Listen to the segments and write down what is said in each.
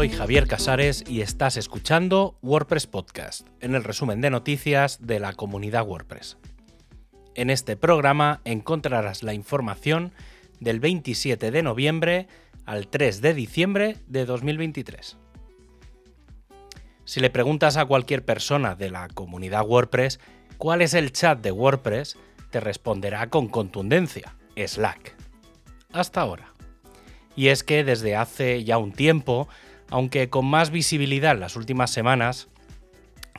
soy Javier Casares y estás escuchando WordPress Podcast, en el resumen de noticias de la comunidad WordPress. En este programa encontrarás la información del 27 de noviembre al 3 de diciembre de 2023. Si le preguntas a cualquier persona de la comunidad WordPress cuál es el chat de WordPress, te responderá con contundencia, Slack. Hasta ahora. Y es que desde hace ya un tiempo, aunque con más visibilidad en las últimas semanas,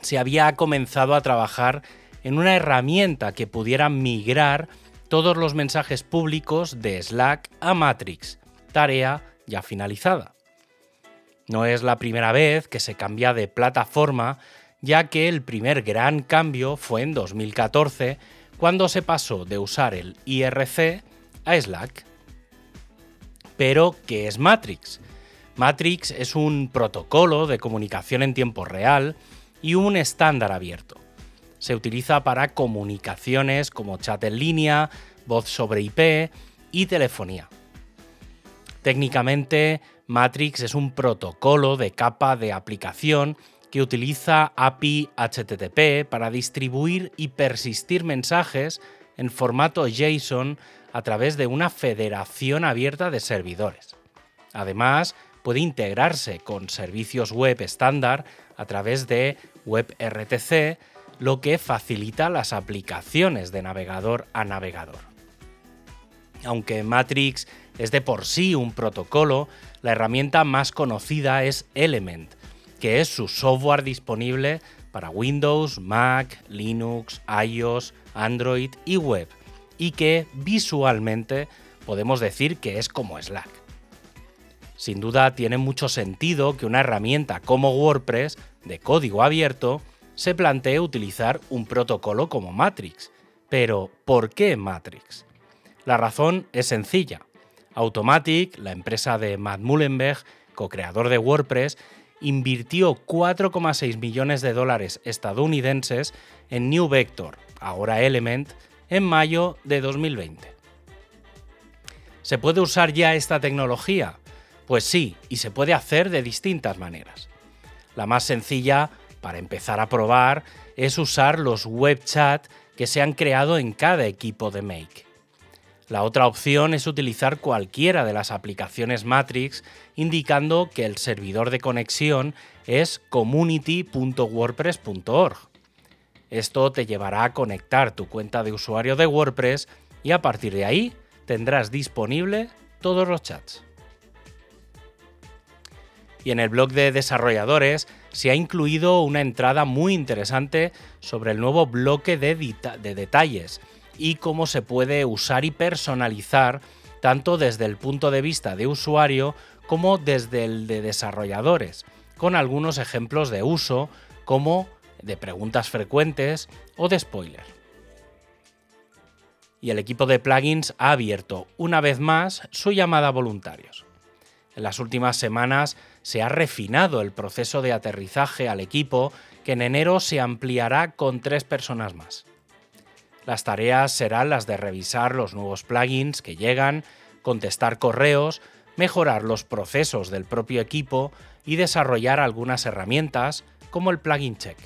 se había comenzado a trabajar en una herramienta que pudiera migrar todos los mensajes públicos de Slack a Matrix, tarea ya finalizada. No es la primera vez que se cambia de plataforma, ya que el primer gran cambio fue en 2014, cuando se pasó de usar el IRC a Slack. Pero, ¿qué es Matrix? Matrix es un protocolo de comunicación en tiempo real y un estándar abierto. Se utiliza para comunicaciones como chat en línea, voz sobre IP y telefonía. Técnicamente, Matrix es un protocolo de capa de aplicación que utiliza API HTTP para distribuir y persistir mensajes en formato JSON a través de una federación abierta de servidores. Además, puede integrarse con servicios web estándar a través de WebRTC, lo que facilita las aplicaciones de navegador a navegador. Aunque Matrix es de por sí un protocolo, la herramienta más conocida es Element, que es su software disponible para Windows, Mac, Linux, iOS, Android y web, y que visualmente podemos decir que es como Slack. Sin duda tiene mucho sentido que una herramienta como WordPress, de código abierto, se plantee utilizar un protocolo como Matrix. Pero, ¿por qué Matrix? La razón es sencilla. Automatic, la empresa de Matt Mullenberg, co-creador de WordPress, invirtió 4,6 millones de dólares estadounidenses en New Vector, ahora Element, en mayo de 2020. ¿Se puede usar ya esta tecnología? Pues sí, y se puede hacer de distintas maneras. La más sencilla, para empezar a probar, es usar los web chat que se han creado en cada equipo de Make. La otra opción es utilizar cualquiera de las aplicaciones Matrix indicando que el servidor de conexión es community.wordpress.org. Esto te llevará a conectar tu cuenta de usuario de WordPress y a partir de ahí tendrás disponible todos los chats. Y en el blog de desarrolladores se ha incluido una entrada muy interesante sobre el nuevo bloque de, de detalles y cómo se puede usar y personalizar tanto desde el punto de vista de usuario como desde el de desarrolladores, con algunos ejemplos de uso como de preguntas frecuentes o de spoiler. Y el equipo de plugins ha abierto una vez más su llamada a voluntarios. En las últimas semanas se ha refinado el proceso de aterrizaje al equipo que en enero se ampliará con tres personas más. Las tareas serán las de revisar los nuevos plugins que llegan, contestar correos, mejorar los procesos del propio equipo y desarrollar algunas herramientas como el plugin check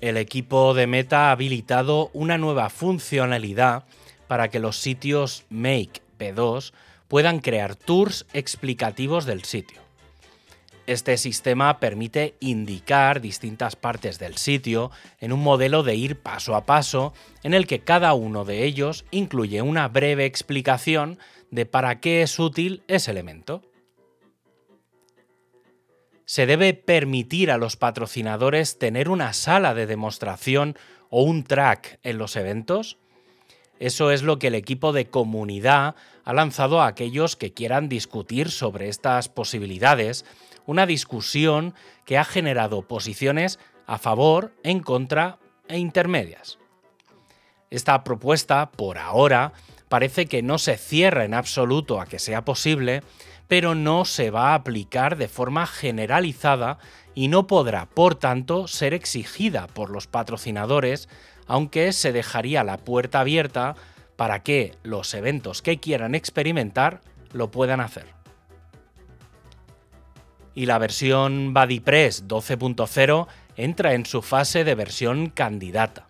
el equipo de Meta ha habilitado una nueva funcionalidad para que los sitios Make P2 puedan crear tours explicativos del sitio. Este sistema permite indicar distintas partes del sitio en un modelo de ir paso a paso en el que cada uno de ellos incluye una breve explicación de para qué es útil ese elemento se debe permitir a los patrocinadores tener una sala de demostración o un track en los eventos? Eso es lo que el equipo de comunidad ha lanzado a aquellos que quieran discutir sobre estas posibilidades, una discusión que ha generado posiciones a favor, en contra e intermedias. Esta propuesta, por ahora, parece que no se cierra en absoluto a que sea posible, pero no se va a aplicar de forma generalizada y no podrá, por tanto, ser exigida por los patrocinadores, aunque se dejaría la puerta abierta para que los eventos que quieran experimentar lo puedan hacer. y la versión BuddyPress 12.0 entra en su fase de versión candidata.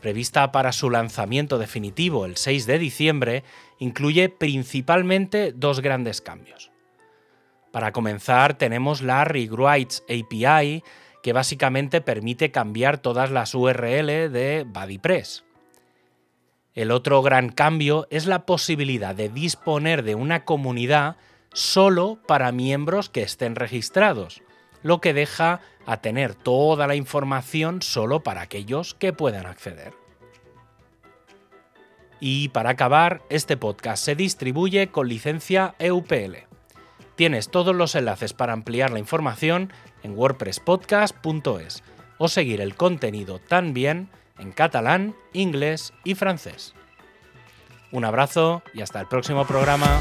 Prevista para su lanzamiento definitivo el 6 de diciembre, incluye principalmente dos grandes cambios. Para comenzar, tenemos la Rewrites API, que básicamente permite cambiar todas las URL de BuddyPress. El otro gran cambio es la posibilidad de disponer de una comunidad solo para miembros que estén registrados, lo que deja a tener toda la información solo para aquellos que puedan acceder. Y para acabar, este podcast se distribuye con licencia EUPL. Tienes todos los enlaces para ampliar la información en wordpresspodcast.es o seguir el contenido también en catalán, inglés y francés. Un abrazo y hasta el próximo programa.